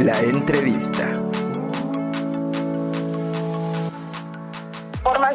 La entrevista.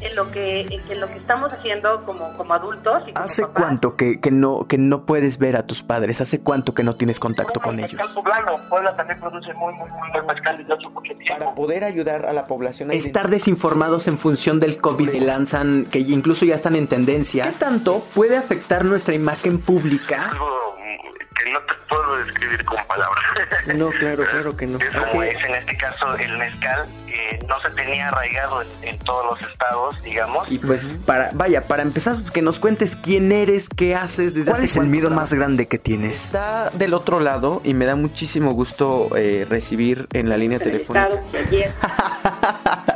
en lo que en lo que estamos haciendo como, como adultos. Y como ¿Hace papás. cuánto que, que no que no puedes ver a tus padres? ¿Hace cuánto que no tienes contacto con ellos? Mezcal poblano. Puebla también produce muy, muy, muy buen mezcal desde hace mucho tiempo. Para poder ayudar a la población a estar desinformados en función del COVID que lanzan, que incluso ya están en tendencia. ¿Qué tanto puede afectar nuestra imagen pública? Algo no te puedo describir con palabras. No, claro, claro que no. Es como es en este caso el mezcal, que no se tenía arraigado en, en todos los estados, digamos. Y pues para, vaya, para empezar, que nos cuentes quién eres, qué haces, desde ¿Cuál es el miedo más grande que tienes? Está del otro lado y me da muchísimo gusto eh, recibir en la línea telefónica.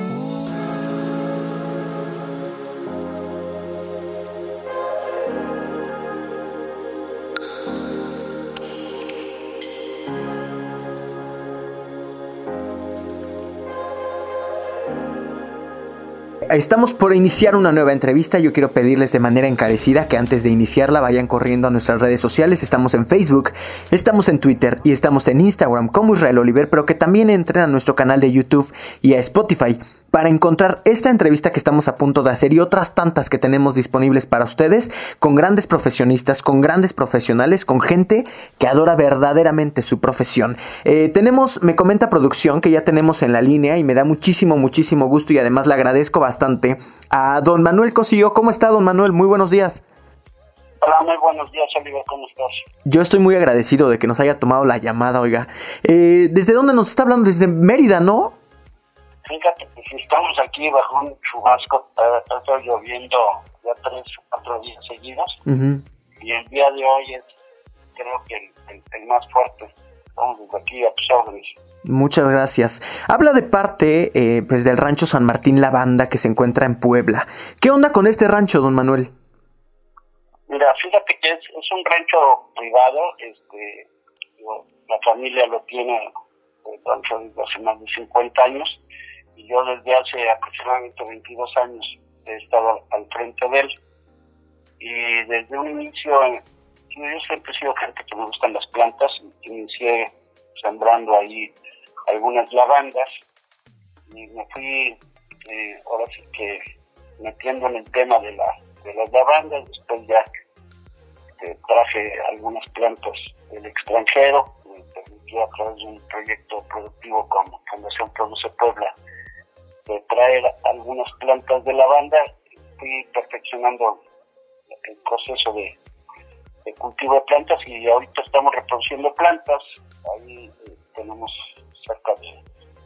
Estamos por iniciar una nueva entrevista. Yo quiero pedirles de manera encarecida que antes de iniciarla vayan corriendo a nuestras redes sociales. Estamos en Facebook, estamos en Twitter y estamos en Instagram como Israel Oliver, pero que también entren a nuestro canal de YouTube y a Spotify para encontrar esta entrevista que estamos a punto de hacer y otras tantas que tenemos disponibles para ustedes con grandes profesionistas, con grandes profesionales, con gente que adora verdaderamente su profesión. Eh, tenemos, me comenta producción que ya tenemos en la línea y me da muchísimo, muchísimo gusto y además le agradezco bastante a don Manuel Cosillo. ¿Cómo está don Manuel? Muy buenos días. Hola, muy buenos días, Oliver, ¿cómo estás? Yo estoy muy agradecido de que nos haya tomado la llamada, oiga. Eh, ¿Desde dónde nos está hablando? Desde Mérida, ¿no? Fíjate que si estamos aquí bajo un chubasco, está, está lloviendo ya tres o cuatro días seguidos y el día de hoy es creo que el, el- el más fuerte. Estamos desde aquí a órdenes. Muchas gracias. Habla de parte eh, pues del rancho San Martín La Banda que se encuentra en Puebla. ¿Qué onda con este rancho, don Manuel? Mira, fíjate que es, es un rancho privado, este, digo, la familia lo tiene rancho desde hace más de 50 años y yo desde hace aproximadamente 22 años he estado al frente de él. Y desde un inicio, yo siempre he sido gente que me gustan las plantas, inicié sembrando ahí algunas lavandas y me fui eh, ahora sí que metiendo en el tema de, la, de las lavandas, después ya eh, traje algunas plantas del extranjero, me permitió a través de un proyecto productivo como Fundación Produce Puebla de traer algunas plantas de lavanda, fui perfeccionando el proceso de, cultivo de plantas y ahorita estamos reproduciendo plantas, ahí eh, tenemos cerca de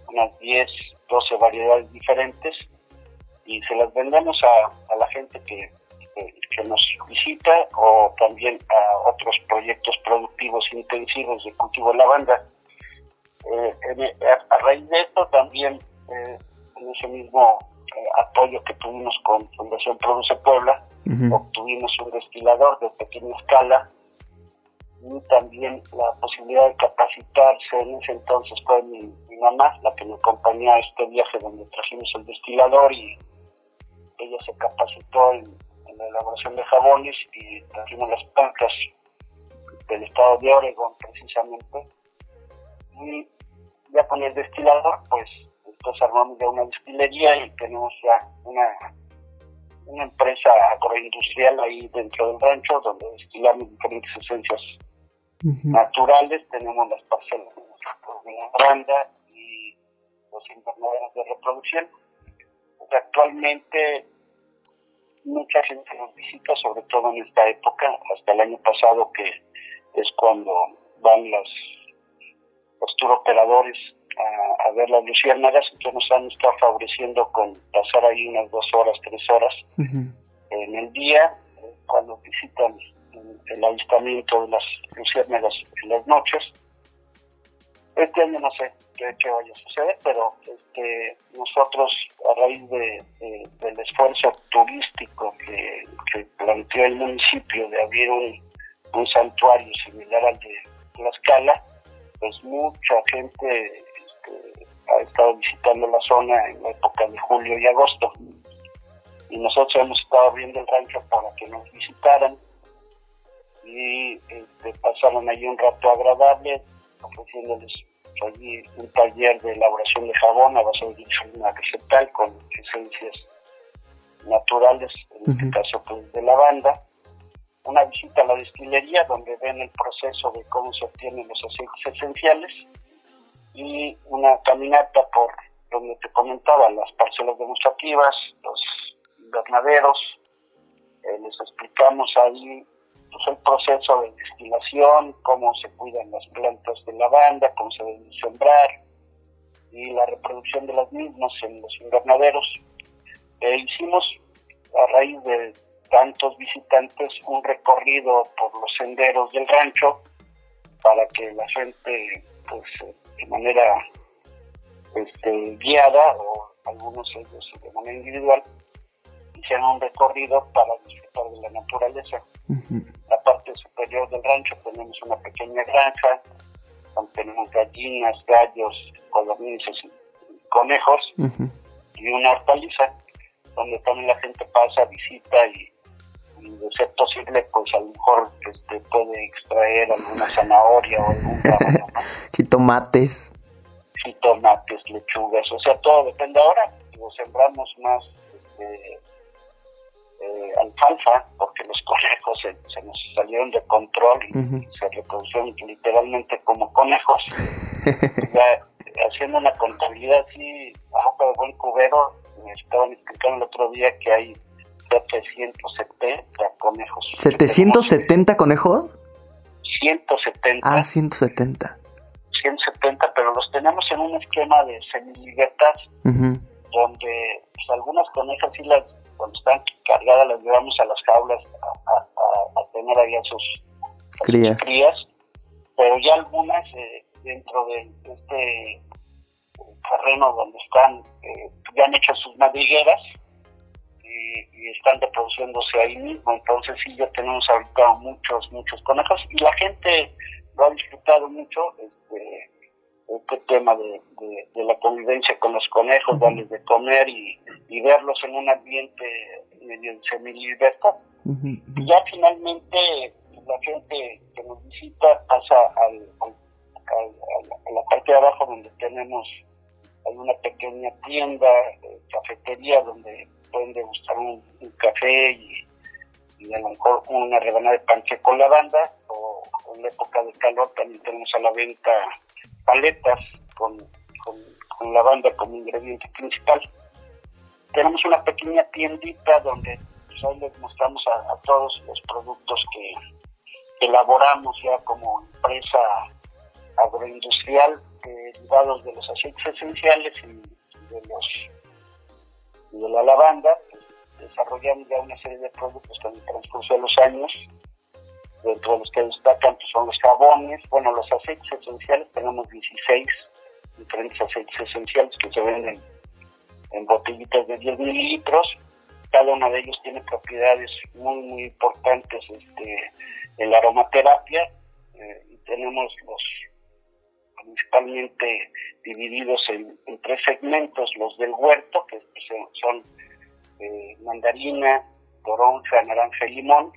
unas 10, 12 variedades diferentes y se las vendemos a, la gente que, nos visita o también a otros proyectos productivos intensivos de cultivo de lavanda. Eh, a, a raíz de esto también eh, en ese mismo eh, apoyo que tuvimos con Fundación Produce Puebla, obtuvimos un destilador de pequeña escala y también la posibilidad de capacitarse. En ese entonces fue mi, mamá la que me acompañó a este viaje donde trajimos el destilador y ella se capacitó en, la elaboración de jabones y trajimos las plantas del estado de Oregon precisamente. Y ya con el destilador, pues entonces armamos ya una destilería y tenemos ya una, una empresa agroindustrial ahí dentro del rancho donde destilamos diferentes esencias naturales. Tenemos las parcelas de la y los invernaderos de reproducción. Pues, actualmente mucha gente nos visita, sobre todo en esta época, hasta el año pasado que es cuando van los, los operadores a, ver las luciérnagas, entonces nos han estado favoreciendo con pasar ahí unas dos horas, tres horas en el día, cuando visitan el avistamiento de las luciérnagas en las noches. Este año no sé qué, vaya a suceder, pero este, nosotros a raíz de, del esfuerzo turístico que, que, planteó el municipio de abrir un, un santuario similar al de Tlaxcala, pues mucha gente ha estado visitando la zona en la época de julio y agosto. Y nosotros hemos estado abriendo el rancho para que nos visitaran. Y este, pasaron allí un rato agradable, ofreciéndoles allí un taller de elaboración de jabón a base de una vegetal con esencias naturales, en este caso pues, de lavanda. Una visita a la destilería donde ven el proceso de cómo se obtienen los aceites esenciales y una caminata por donde te comentaba las parcelas demostrativas, los invernaderos, eh, les explicamos ahí pues, el proceso de destilación, cómo se cuidan las plantas de lavanda, cómo se deben sembrar y la reproducción de las mismas en los invernaderos. Eh, hicimos a raíz de tantos visitantes un recorrido por los senderos del rancho para que la gente pues de manera este, guiada o algunos ellos de manera individual hicieran un recorrido para disfrutar de la naturaleza. La parte superior del rancho tenemos una pequeña granja donde tenemos gallinas, gallos, codornices y conejos y una hortaliza donde también la gente pasa, visita y de ser posible, pues a lo mejor este, puede extraer alguna zanahoria o algún rábano, ¿no? tomates. Sí, tomates, lechugas, o sea, todo depende. Ahora lo sembramos más este, eh, alfalfa, porque los conejos se, nos salieron de control y se reproducieron literalmente como conejos. ya, haciendo una contabilidad así, bajo de buen cubero, me estaban explicando el otro día que hay 770 conejos. ¿770 conejos? 170. Ah, 170. 170, pero los tenemos en un esquema de semilibertad, donde pues, algunas conejas sí las, cuando están cargadas las llevamos a las jaulas a, tener ahí a sus crías. pero ya algunas eh, dentro de este terreno donde están, eh, ya han hecho sus madrigueras, y, están reproduciéndose ahí mismo. Entonces sí, ya tenemos ahorita muchos, muchos conejos y la gente lo ha disfrutado mucho, este, este tema de, la convivencia con los conejos, darles de comer y, verlos en un ambiente medio semi-libertad. Y ya finalmente la gente que nos visita pasa al, a la parte de abajo donde tenemos hay una pequeña tienda, eh, cafetería donde pueden degustar un, café y, a lo mejor una rebanada de panche con lavanda o en la época de calor también tenemos a la venta paletas con, con, lavanda como ingrediente principal. Tenemos una pequeña tiendita donde pues, ahí les mostramos a, todos los productos que, elaboramos ya como empresa agroindustrial derivados de los aceites esenciales y de los de la lavanda, desarrollamos ya una serie de productos en el transcurso de los años, dentro de los que destacan pues, son los jabones, bueno, los aceites esenciales, tenemos 16 diferentes aceites esenciales que se venden en botellitas de 10 mililitros. Cada uno de ellos tiene propiedades muy, muy importantes este, en la aromaterapia. Eh, tenemos los principalmente divididos en, tres segmentos, los del huerto, que son eh, mandarina, toronja, naranja y limón,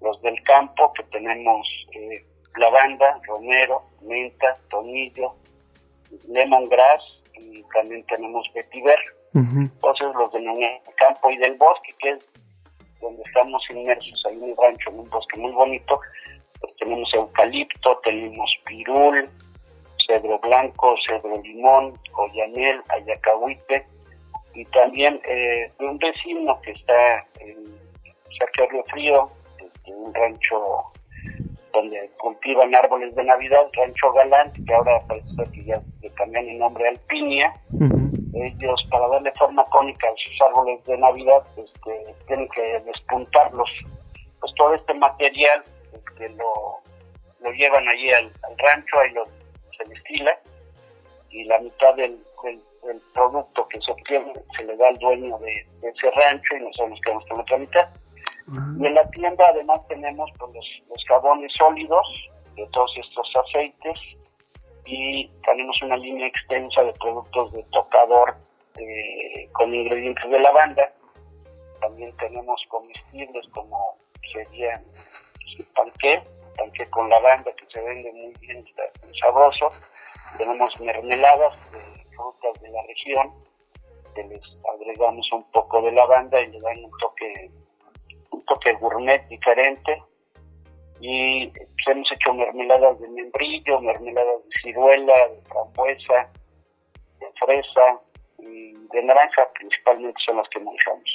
los del campo, que tenemos eh, lavanda, romero, menta, tomillo, lemongrass y también tenemos vetiver. Entonces los del campo y del bosque, que es donde estamos inmersos ahí en un rancho, en un bosque muy bonito, pues tenemos eucalipto, tenemos pirul, cedro blanco, cedro limón, coyanel, ayacahuite, y también eh, de un vecino que está en Río Frío, en un rancho donde cultivan árboles de Navidad, Rancho Galán, que ahora parece que ya le cambian el nombre al Piña. Ellos, para darle forma cónica a sus árboles de Navidad, este, tienen que despuntarlos. Pues todo este material este, lo, lo llevan allí al, rancho, ahí lo, se destila, y la mitad del, del, producto que se obtiene se le da al dueño de, de ese rancho y nosotros nos quedamos con otra mitad. Y en la tienda además tenemos pues, los, jabones sólidos de todos estos aceites y tenemos una línea extensa de productos de tocador eh, con ingredientes de lavanda. También tenemos comestibles como sería el panqué, panqué con lavanda que se vende muy bien, está muy sabroso. Tenemos mermeladas de frutas de la región que les agregamos un poco de lavanda y le dan un toque toque gourmet diferente y pues, hemos hecho mermeladas de membrillo, mermeladas de ciruela, de frambuesa, de fresa y de naranja principalmente son las que manejamos.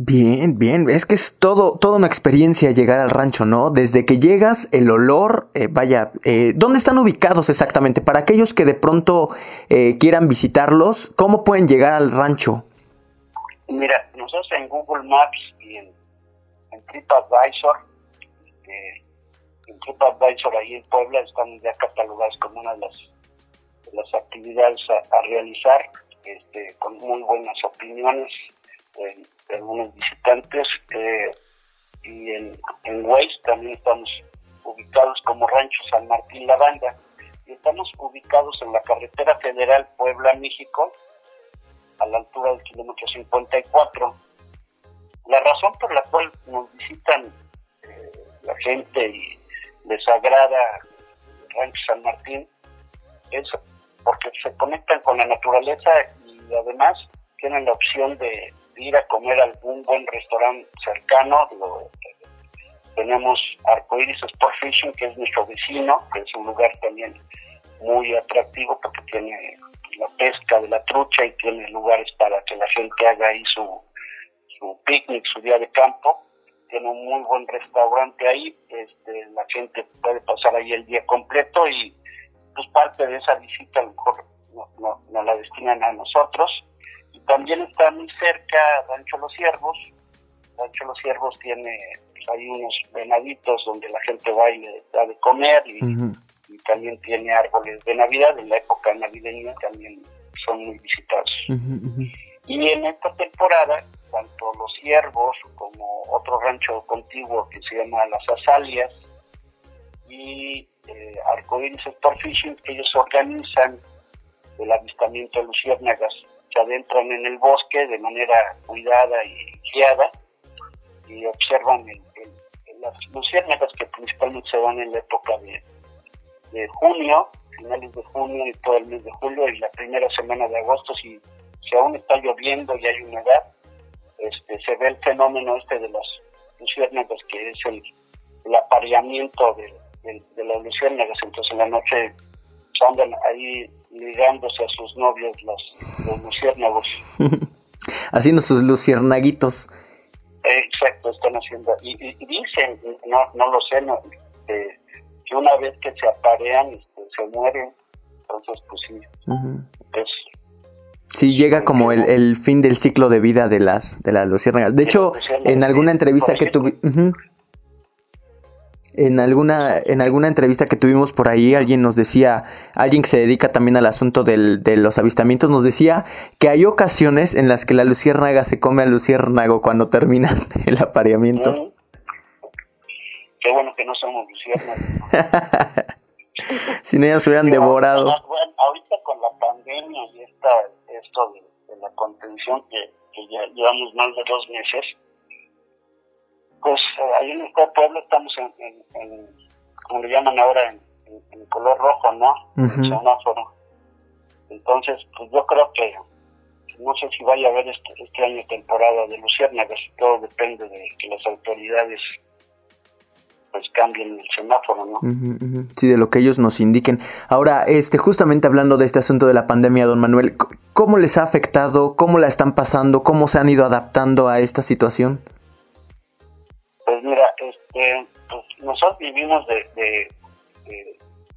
Bien, bien, es que es todo, toda una experiencia llegar al rancho, ¿no? Desde que llegas, el olor, eh, vaya, eh, ¿dónde están ubicados exactamente? Para aquellos que de pronto eh, quieran visitarlos, ¿cómo pueden llegar al rancho? Mira, nosotros en Google Maps y en, TripAdvisor, este, en TripAdvisor ahí en Puebla están ya catalogados como una de las, las actividades a, realizar, este, con muy buenas opiniones de, algunos visitantes. Eh, y en, en también estamos ubicados como Rancho San Martín La Banda. Y estamos ubicados en la carretera federal Puebla-México, a la altura del kilómetro 54. La razón por la cual nos visitan eh, la gente y les agrada Rancho San Martín es porque se conectan con la naturaleza y además tienen la opción de ir a comer a algún buen restaurante cercano. tenemos Arcoiris Sport Fishing, que es nuestro vecino, que es un lugar también muy atractivo porque tiene la pesca de la trucha y tiene lugares para que la gente haga ahí su, su picnic, su día de campo. Tiene un muy buen restaurante ahí, este, la gente puede pasar ahí el día completo y pues parte de esa visita a lo mejor no, no, la destinan a nosotros. Y también está muy cerca Rancho Los Ciervos. Rancho Los Ciervos tiene pues, ahí unos venaditos donde la gente va y le da de comer y y también tiene árboles de Navidad, en la época navideña también son muy visitados. Y en esta temporada, tanto los ciervos como otro rancho contiguo que se llama Las Azalias y eh, Arcoíris Sport Fishing, ellos organizan el avistamiento de luciérnagas. Se adentran en el bosque de manera cuidada y guiada y observan las luciérnagas que principalmente se van en la época de de junio, finales de junio y todo el mes de julio y la primera semana de agosto, si, si aún está lloviendo y hay humedad, este, se ve el fenómeno este de las luciérnagas, que es el, apareamiento de, de, las luciérnagas. Entonces en la noche andan ahí ligándose a sus novios los, los luciérnagos. Haciendo sus luciernaguitos. exacto, están haciendo. Y, dicen, no, no lo sé, no, eh, que una vez que se aparean este, se mueren. Entonces, pues sí. Sí, llega como el, el, fin del ciclo de vida de las de las luciérnagas. De hecho, en alguna entrevista que tuve... en alguna, en alguna entrevista que tuvimos por ahí, alguien nos decía, alguien que se dedica también al asunto del, de los avistamientos, nos decía que hay ocasiones en las que la luciérnaga se come al luciérnago cuando termina el apareamiento. Mm. Qué bueno que no somos luciérnagas. Sin ellas hubieran devorado. Bueno, ahorita con la pandemia y esta, esto de, la contención que, ya llevamos más de dos meses, pues eh, ahí en este pueblo estamos en, como le llaman ahora, en, color rojo, ¿no? semáforo. Entonces, pues yo creo que no sé si vaya a haber este, este año temporada de luciérnagas, todo depende de que las autoridades pues cambien el semáforo, ¿no? Sí, de lo que ellos nos indiquen. Ahora, este, justamente hablando de este asunto de la pandemia, don Manuel, ¿cómo les ha afectado? ¿Cómo la están pasando? ¿Cómo se han ido adaptando a esta situación? Pues mira, este, pues nosotros vivimos de,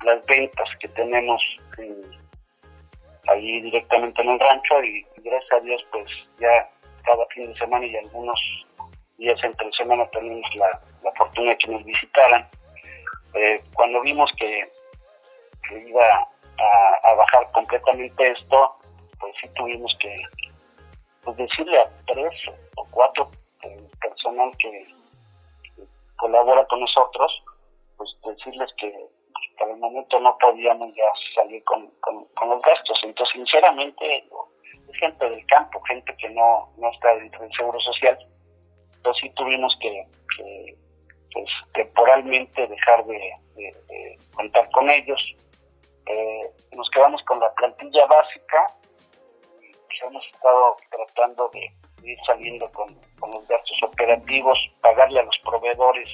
las ventas que tenemos ahí directamente en el rancho y gracias a Dios pues ya cada fin de semana y algunos días entre semana tenemos la, la fortuna de que nos visitaran. Eh, cuando vimos que, iba a, bajar completamente esto, pues sí tuvimos que pues, decirle a tres o cuatro eh, personal que, colabora con nosotros, pues decirles que por el momento no podíamos ya salir con, con, los gastos. Entonces, sinceramente, es gente del campo, gente que no, no está dentro del Seguro Social, entonces sí tuvimos que, pues, temporalmente dejar de, contar con ellos. Eh, nos quedamos con la plantilla básica y pues, hemos estado tratando de, ir saliendo con, los gastos operativos, pagarle a los proveedores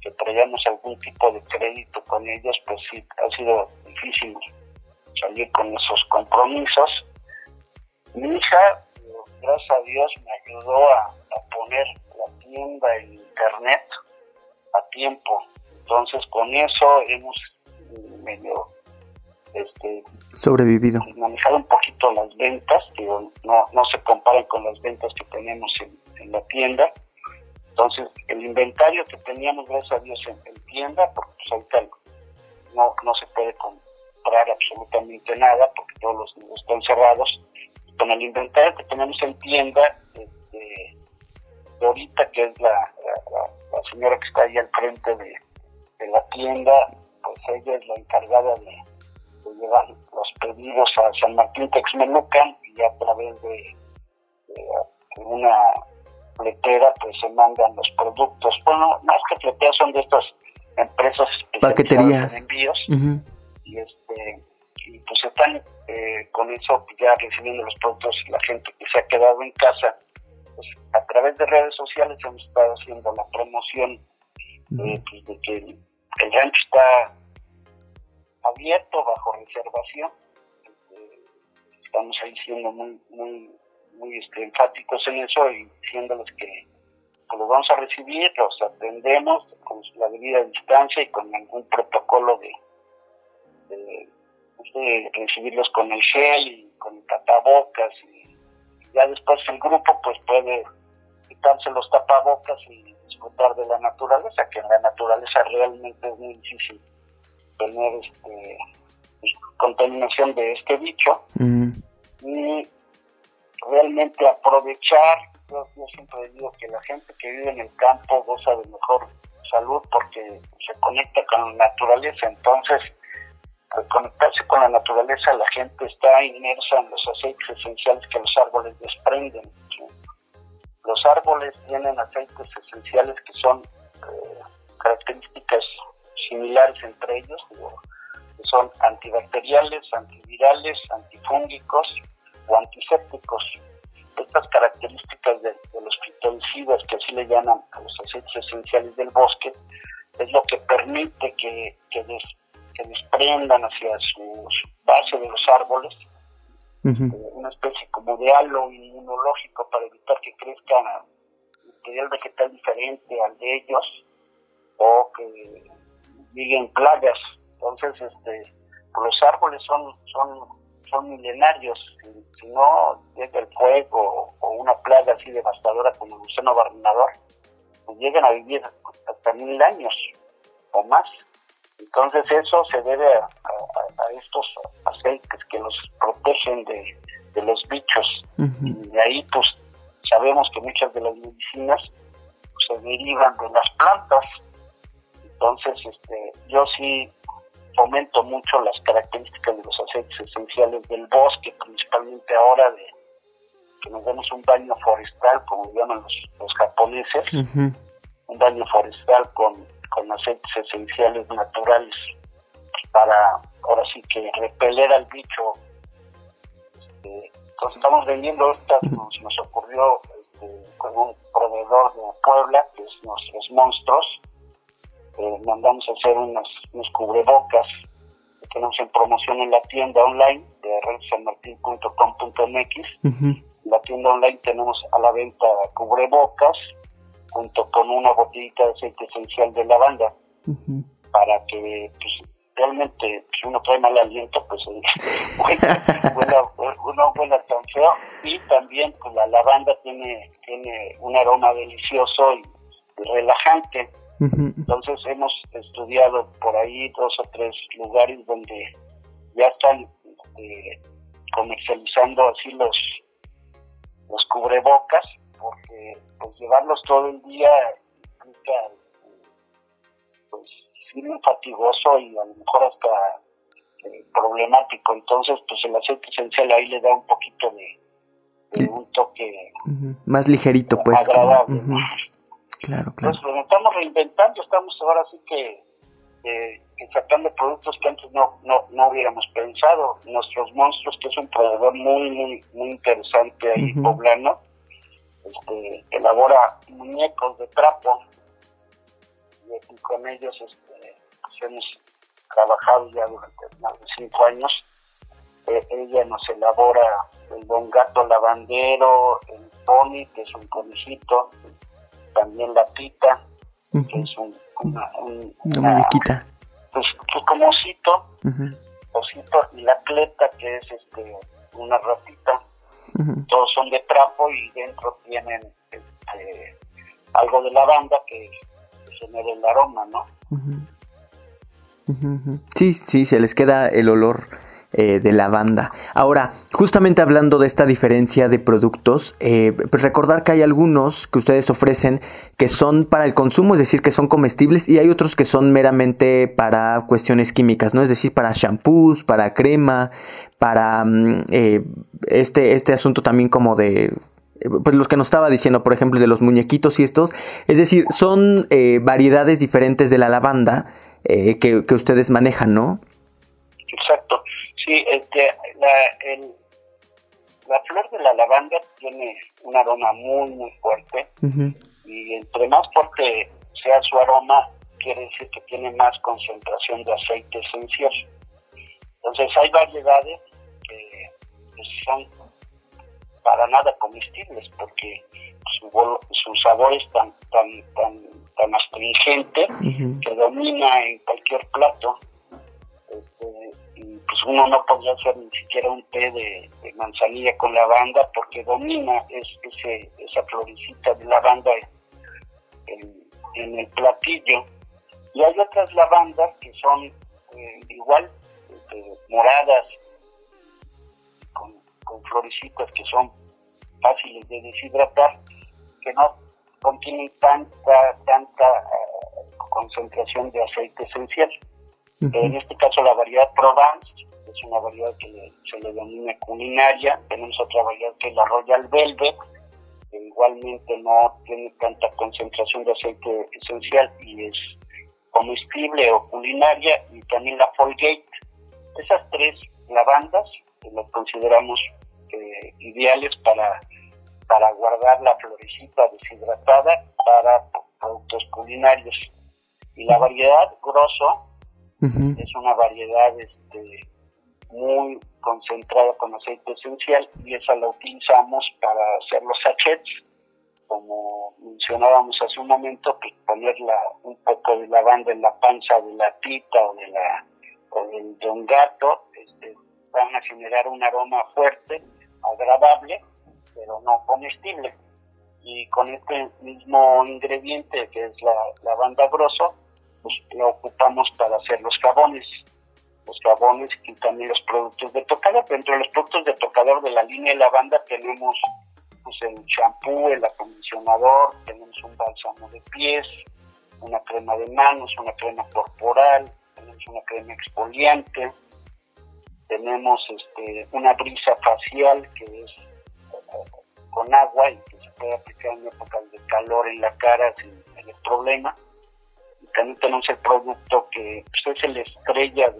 que traíamos algún tipo de crédito con ellos, pues sí, ha sido difícil salir con esos compromisos. Mi hija, gracias a Dios, me ayudó a, poner la tienda en internet a tiempo. Entonces con eso hemos medio este, sobrevivido. Manejado un poquito las ventas, que no, no se comparan con las ventas que tenemos en, la tienda. Entonces, el inventario que teníamos, gracias a Dios, en, tienda, porque pues ahorita no, no se puede comprar absolutamente nada, porque todos los negocios están cerrados. Con el inventario que tenemos en tienda, este, ahorita, que es la, la, señora que está ahí al frente de, la tienda, pues ella es la encargada de, llevar los pedidos a San Martín Texmelucan y a través de, una fletera pues se mandan los productos. Bueno, más que fleteras son de estas empresas especializadas en envíos. Y este y pues están eh, con eso ya recibiendo los productos la gente que se ha quedado en casa. Pues, a través de redes sociales hemos estado haciendo la promoción eh, pues, de que el, rancho está abierto bajo reservación. Eh, estamos ahí siendo muy, muy, muy este, enfáticos en eso y diciéndoles que los vamos a recibir, los atendemos con la debida distancia y con algún protocolo de, de, de recibirlos con el gel y con el tapabocas y ya después el grupo pues puede quitarse los tapabocas y disfrutar de la naturaleza, que en la naturaleza realmente es muy difícil tener este, contaminación de este bicho. Y realmente aprovechar, yo, siempre digo que la gente que vive en el campo goza de mejor salud porque se conecta con la naturaleza, entonces al conectarse con la naturaleza, la gente está inmersa en los aceites esenciales que los árboles desprenden. Los árboles tienen aceites esenciales que son eh, características similares entre ellos, que son antibacteriales, antivirales, antifúngicos o antisépticos. Estas características de, los fitoncidas, que así le llaman a los aceites esenciales del bosque, es lo que permite que, que que desprendan hacia su base de los árboles, una especie como de halo inmunológico para evitar que crezca material vegetal diferente al de ellos o que lleguen plagas. Entonces, este, los árboles son, son, son milenarios. Si, no llega el fuego o una plaga así devastadora como el gusano barrenador, pues, llegan a vivir hasta mil años o más. Entonces eso se debe a, estos aceites que los protegen de, los bichos. Y de ahí pues sabemos que muchas de las medicinas pues, se derivan de las plantas. Entonces este, yo sí fomento mucho las características de los aceites esenciales del bosque, principalmente ahora de que nos demos un baño forestal, como llaman los, japoneses, un baño forestal con, con aceites esenciales naturales para, ahora sí que repeler al bicho. Este, entonces estamos vendiendo estas, nos, nos ocurrió este, con un proveedor de Puebla, que es Nuestros Monstruos, eh, mandamos a hacer unos, unos cubrebocas que tenemos en promoción en la tienda online de redsanmartin.com.mx. En la tienda online tenemos a la venta cubrebocas junto con una botellita de aceite esencial de lavanda. Para que pues, realmente si uno trae mal aliento pues huela, uno huela tan feo. Y también pues la lavanda tiene tiene un aroma delicioso y relajante entonces hemos estudiado por ahí dos o tres lugares donde ya están eh, comercializando así los, los cubrebocas, porque pues llevarlos todo el día implica pues sí fatigoso y a lo mejor hasta eh, problemático. Entonces pues el aceite esencial ahí le da un poquito de, un toque más ligerito pues. Agradable. Claro, claro. Entonces, nos estamos reinventando, estamos ahora sí que, sacando productos que antes no, no, no hubiéramos pensado. Nuestros monstruos, que es un proveedor muy, muy, muy interesante ahí poblano, este, elabora muñecos de trapo y con ellos este, pues, hemos trabajado ya durante más de cinco años. Eh, ella nos elabora el don gato lavandero, el pony, que es un conejito, también la pita, que es un, una, muñequita. Pues, pues, como osito, osito, y la cleta, que es este una ratita. Todos son de trapo y dentro tienen este, algo de lavanda que, genera el aroma, ¿no? Sí, sí, se les queda el olor eh, de la banda. Ahora, justamente hablando de esta diferencia de productos, eh, pues recordar que hay algunos que ustedes ofrecen que son para el consumo, es decir, que son comestibles, y hay otros que son meramente para cuestiones químicas, ¿no? Es decir, para shampoos, para crema, para mm, eh, este, este asunto también como de pues los que nos estaba diciendo, por ejemplo, de los muñequitos y estos. Es decir, son variedades diferentes de la lavanda que, que, ustedes manejan, ¿no? Exacto. Sí, este, la, el, la flor de la lavanda tiene un aroma muy, muy fuerte y entre más fuerte sea su aroma, quiere decir que tiene más concentración de aceite esencial. Entonces hay variedades que, son para nada comestibles porque su, su sabor es tan, tan, tan, tan astringente que domina en cualquier plato. Este, pues uno no podía hacer ni siquiera un té de, manzanilla con lavanda porque domina es, ese, esa florecita de lavanda en, el platillo. Y hay otras lavandas que son eh, igual este, moradas, con, con florecitas que son fáciles de deshidratar, que no contienen tanta, tanta eh, concentración de aceite esencial. En este caso la variedad Provence es una variedad que se le denomina culinaria. Tenemos otra variedad que es la Royal Velvet, que igualmente no tiene tanta concentración de aceite esencial y es comestible o culinaria. Y también la Folgate. Esas tres lavandas las consideramos eh, ideales para, para guardar la florecita deshidratada para productos culinarios. Y la variedad grosso es una variedad este, muy concentrada con aceite esencial y esa la utilizamos para hacer los sachets. Como mencionábamos hace un momento, pues ponerla un poco de lavanda en la panza de la tita o de la o del don gato, este, van a generar un aroma fuerte, agradable, pero no comestible. y con este mismo ingrediente que es la, la banda grosso, pues lo ocupamos para hacer los jabones, los jabones y también los productos de tocador. Dentro de los productos de tocador de la línea de lavanda tenemos pues, el champú, el acondicionador, tenemos un bálsamo de pies, una crema de manos, una crema corporal, tenemos una crema exfoliante, tenemos este, una brisa facial que es con agua y que se puede aplicar en épocas de calor en la cara sin problema. También tenemos el producto que pues, es el estrella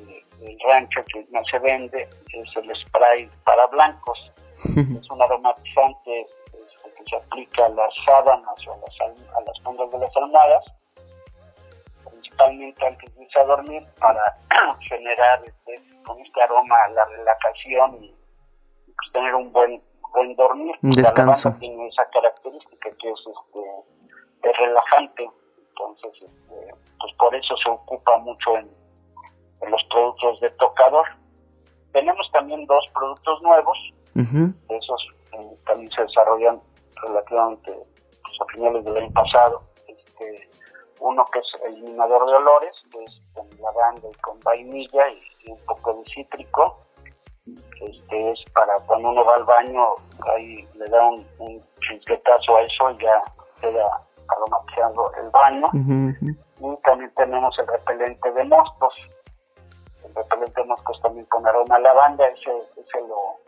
del rancho que no se vende, es el spray para blancos. es un aromatizante este, que se aplica a las sábanas o a las, a las fundas de las almohadas, principalmente antes de irse a dormir, para generar este, con este aroma la relajación y pues, tener un buen buen dormir. Un descanso. tiene esa característica que es, este, es relajante, entonces este, pues por eso se ocupa mucho en, en, los productos de tocador. Tenemos también dos productos nuevos, esos eh, también se desarrollan relativamente pues, a finales del año pasado. Este, uno que es eliminador de olores, que es con lavanda y con vainilla y un poco de cítrico este es para cuando uno va al baño, ahí le da un, un a eso y ya queda aromatizando el baño. Y también tenemos el repelente de moscos. Repelente de moscos también con aroma a lavanda, ese, ese lo,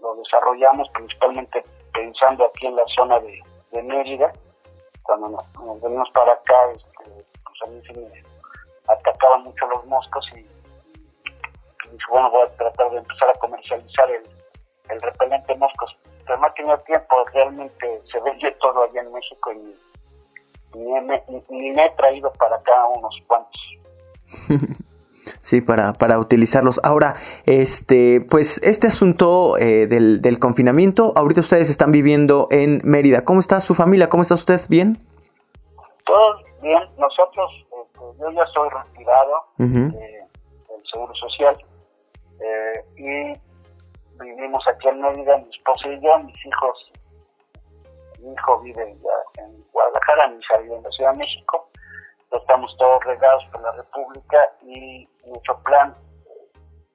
lo, desarrollamos principalmente pensando aquí en la zona de, Mérida. Cuando nos, venimos para acá, este, pues a mí se me atacaban mucho los moscos y bueno, voy a tratar de empezar a comercializar el, el repelente moscos. Pero no he tenido tiempo, realmente se vende todo allá en México y ni, me he traído para acá unos cuantos. Sí, para, para utilizarlos. Ahora, este, pues este asunto eh, del, del, confinamiento, ahorita ustedes están viviendo en Mérida. ¿Cómo está su familia? ¿Cómo está usted? ¿Bien? Todos bien. Nosotros, este, yo ya soy retirado del Seguro Social. Eh, y vivimos aquí en Mérida, mi esposa y yo, mis hijos. Mi hijo vive ya en Guadalajara, mi hija vive en la Ciudad de México. Estamos todos regados por la República y nuestro plan,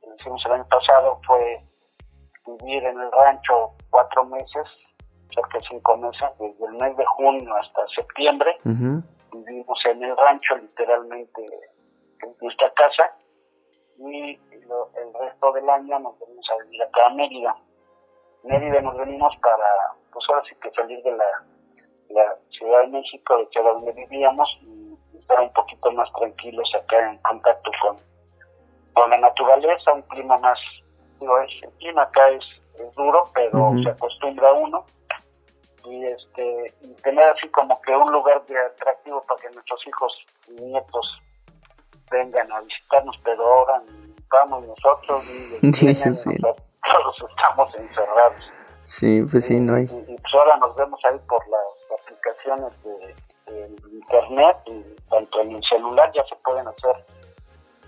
que hicimos el año pasado, fue vivir en el rancho cuatro meses, cerca de cinco meses, desde el mes de junio hasta septiembre. Vivimos en el rancho, literalmente en nuestra casa y el resto del año nos venimos a vivir acá a Mérida. Mérida nos venimos para, pues ahora sí que salir de la, la Ciudad de México, de que era donde vivíamos, y estar un poquito más tranquilos acá en contacto con, con la naturaleza, un clima más, digo, es, el clima acá es, duro, pero se acostumbra uno. Y, este, y tener así como que un lugar de atractivo para que nuestros hijos y nietos vengan a visitarnos, pero ahora vamos nosotros y todos estamos encerrados. Sí, pues sí, no hay. Y, pues ahora nos vemos ahí por las aplicaciones de, internet y tanto en el celular ya se pueden hacer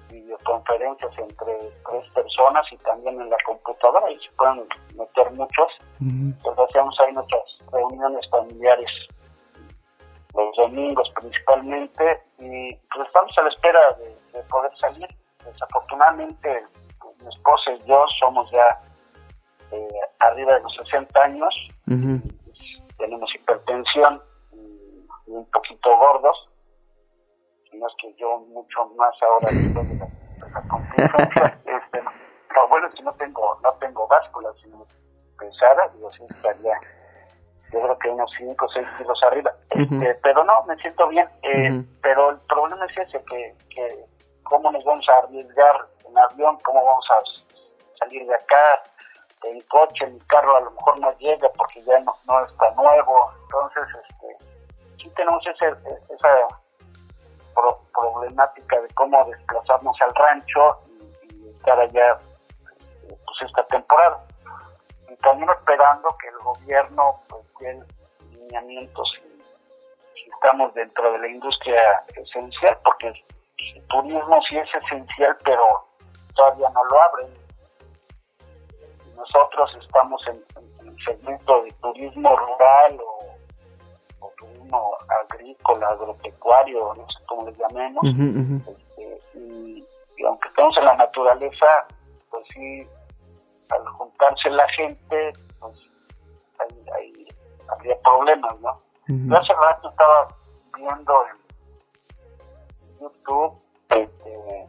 videoconferencias entre tres personas y también en la computadora y se pueden meter muchos. Entonces hacemos ahí nuestras reuniones familiares los domingos principalmente, y pues estamos a la espera de, poder salir. Desafortunadamente, pues, mi esposa y yo somos ya eh, arriba de los 60 años, tenemos hipertensión un poquito gordos, no es que yo mucho más ahora después de la, este, no, bueno es que no tengo, no tengo báscula, sino pesada, digo, sí estaría yo creo que unos 5 o 6 kilos arriba. este, pero no, me siento bien. Eh, pero el problema es ese, que, que cómo nos vamos a arriesgar en avión, cómo vamos a salir de acá, en coche, mi carro a lo mejor no llega porque ya no, no está nuevo. Entonces, este, sí tenemos ese, esa problemática de cómo desplazarnos al rancho y, estar allá pues, esta temporada. Y también esperando que el gobierno pues, lineamientos si estamos dentro de la industria esencial, porque el turismo sí es esencial, pero todavía no lo abren. Nosotros estamos en, el segmento de turismo rural o agrícola, agropecuario, no sé cómo le llamemos. Este, y, aunque estamos en la naturaleza, pues sí, al juntarse la gente, pues hay, habría problemas, ¿no? Yo hace rato estaba viendo en YouTube este,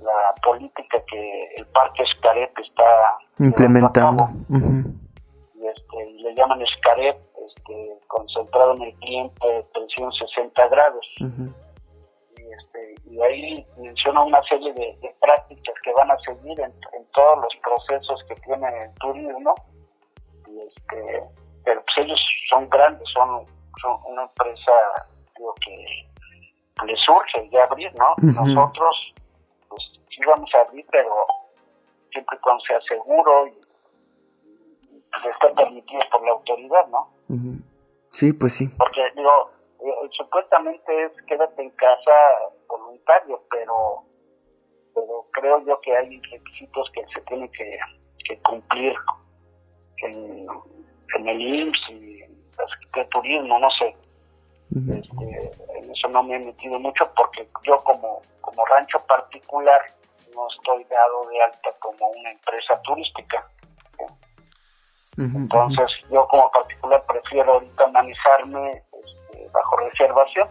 la política que el Parque Escaret está implementando. y, este, y le llaman Escaret este, concentrado en el cliente, presión 60 grados. y, este, y ahí menciona una serie de, prácticas que van a seguir en, todos los procesos que tiene el turismo. Y este, pero pues ellos son grandes, son, son una empresa digo, que le surge ya abrir, ¿no? Nosotros, pues sí vamos a abrir, pero siempre cuando sea seguro y, y está permitido por la autoridad, ¿no? Sí, pues sí. Porque, digo, eh, supuestamente es quédate en casa voluntario, pero, pero creo yo que hay requisitos que se tienen que, cumplir en, el IMSS y el turismo, no sé. este, en eso no me he metido mucho porque yo como, como rancho particular no estoy dado de alta como una empresa turística. Entonces, yo como particular prefiero ahorita manejarme este, bajo reservación.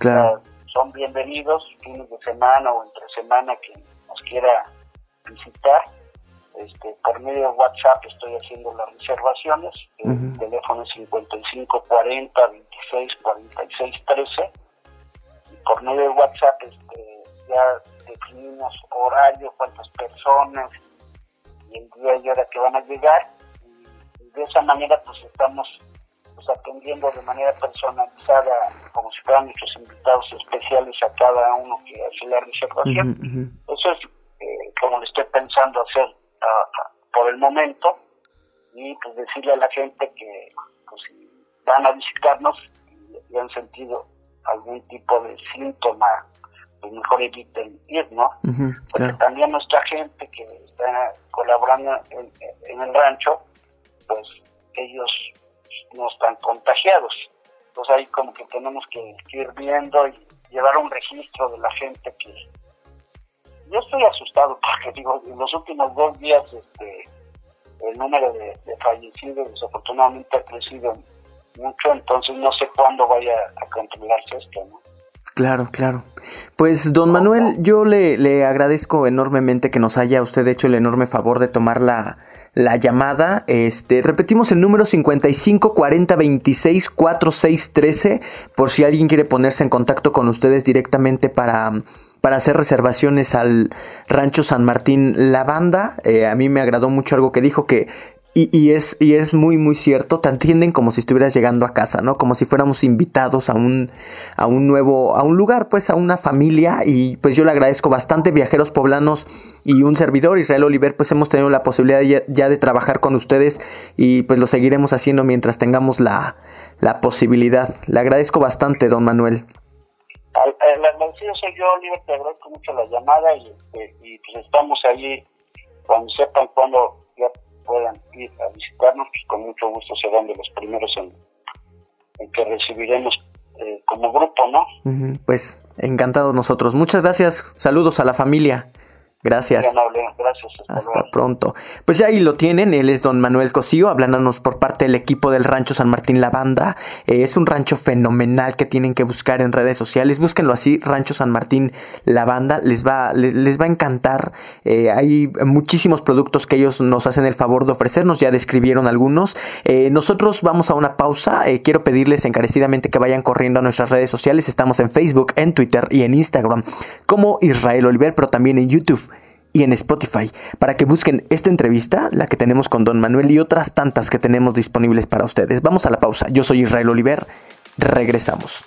Claro. son bienvenidos fines de semana o entre semana que nos quiera visitar. Este, por medio de WhatsApp estoy haciendo las reservaciones. El teléfono es 5540 26 46 13. Y por medio de WhatsApp este, ya definimos horario, cuántas personas y el día y hora que van a llegar de esa manera pues estamos pues, atendiendo de manera personalizada como si fueran nuestros invitados especiales a cada uno que hace la reservación. Eso es eh, como le estoy pensando hacer por el momento y pues decirle a la gente que pues, si van a visitarnos y, han sentido algún tipo de síntoma pues mejor eviten ir, ¿no? Porque también nuestra gente que está colaborando en el rancho, pues ellos no están contagiados. Entonces ahí como que tenemos que ir viendo y llevar un registro de la gente que... Yo estoy asustado porque digo, en los últimos dos días este, el número de, fallecidos desafortunadamente ha crecido mucho, entonces no sé cuándo vaya a controlarse esto, ¿no? Claro, claro. Pues don Manuel, yo le, le agradezco enormemente que nos haya usted hecho el enorme favor de tomar la, la llamada. Este, repetimos el número 55 40 26 46 13 por si alguien quiere ponerse en contacto con ustedes directamente para, para hacer reservaciones al Rancho San Martín La Banda. Eh, a mí me agradó mucho algo que dijo que y, es, y es muy, muy cierto, te entienden como si estuvieras llegando a casa, ¿no? Como si fuéramos invitados a un, a un nuevo, a un lugar, pues a una familia. Y pues yo le agradezco bastante, viajeros poblanos y un servidor, Israel Oliver, pues hemos tenido la posibilidad ya, de trabajar con ustedes y pues lo seguiremos haciendo mientras tengamos la, la posibilidad. Le agradezco bastante, don Manuel. El agradecido soy yo, Oliver, te agradezco mucho la llamada y, este, pues estamos ahí cuando sepan cuándo puedan ir a visitarnos, pues con mucho gusto serán de los primeros en, que recibiremos eh, como grupo, ¿no? Pues encantados nosotros. Muchas gracias. Saludos a la familia. Gracias. Hasta, pronto. Pues ya ahí lo tienen, él es don Manuel Cosío, hablándonos por parte del equipo del Rancho San Martín La Banda. Eh, es un rancho fenomenal que tienen que buscar en redes sociales. Búsquenlo así, Rancho San Martín La Banda. Les va, les, va a encantar. Eh, hay muchísimos productos que ellos nos hacen el favor de ofrecernos, ya describieron algunos. Eh, nosotros vamos a una pausa. quiero pedirles encarecidamente que vayan corriendo a nuestras redes sociales. Estamos en Facebook, en Twitter y en Instagram como Israel Oliver, pero también en YouTube y en Spotify para que busquen esta entrevista, la que tenemos con Don Manuel y otras tantas que tenemos disponibles para ustedes. Vamos a la pausa. Yo soy Israel Oliver. Regresamos.